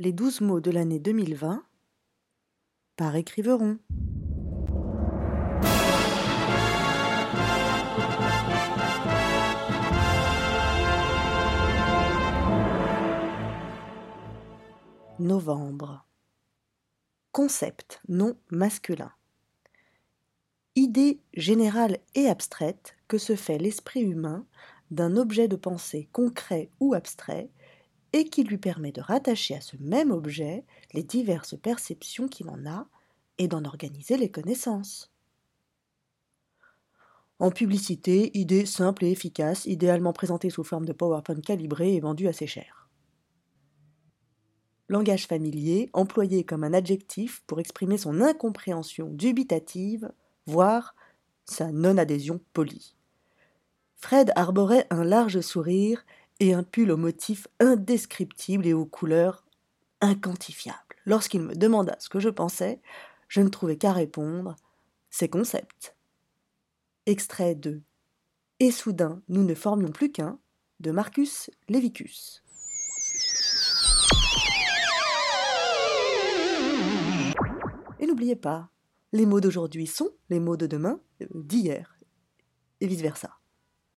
Les douze mots de l'année 2020 par écriveron. Novembre. Concept, nom masculin. Idée générale et abstraite que se fait l'esprit humain d'un objet de pensée concret ou abstrait et qui lui permet de rattacher à ce même objet les diverses perceptions qu'il en a et d'en organiser les connaissances. En publicité, idée simple et efficace, idéalement présentée sous forme de PowerPoint calibré et vendue assez cher. Langage familier, employé comme un adjectif pour exprimer son incompréhension dubitative, voire sa non-adhésion polie. Fred arborait un large sourire et un pull au motif indescriptible et aux couleurs inquantifiables. Lorsqu'il me demanda ce que je pensais, je ne trouvais qu'à répondre ses concepts. Extrait de Et soudain, nous ne formions plus qu'un de Marcus Levicus. Et n'oubliez pas, les mots d'aujourd'hui sont les mots de demain, d'hier, et vice-versa.